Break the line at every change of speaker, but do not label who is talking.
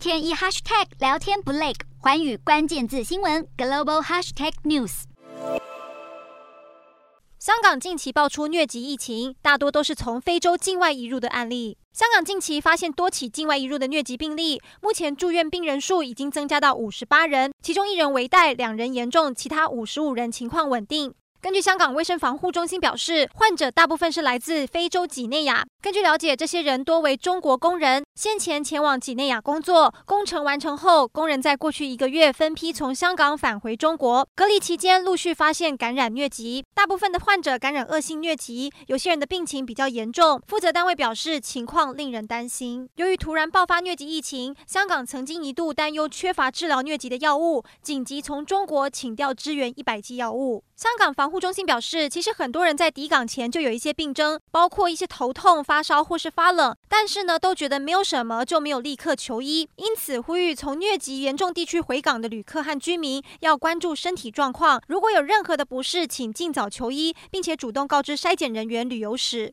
天一 hashtag 聊天不累，寰宇关键字新闻 global hashtag news。
香港近期爆出疟疾疫情，大多都是从非洲境外移入的案例。香港近期发现多起境外移入的疟疾病例，目前住院病人数已经增加到五十八人，其中一人危殆，两人严重，其他五十五人情况稳定。根据香港卫生防护中心表示，患者大部分是来自非洲几内亚。根据了解，这些人多为中国工人，先前前往几内亚工作。工程完成后，工人在过去一个月分批从香港返回中国，隔离期间陆续发现感染疟疾。大部分的患者感染恶性疟疾，有些人的病情比较严重。负责单位表示，情况令人担心。由于突然爆发疟疾疫情，香港曾经一度担忧缺乏治疗疟疾的药物，紧急从中国请调支援一百剂药物。香港防护中心表示，其实很多人在抵港前就有一些病征，包括一些头痛、发烧或是发冷，但是呢，都觉得没有什么，就没有立刻求医。因此，呼吁从疟疾严重地区回港的旅客和居民要关注身体状况，如果有任何的不适，请尽早求医，并且主动告知筛检人员旅游史。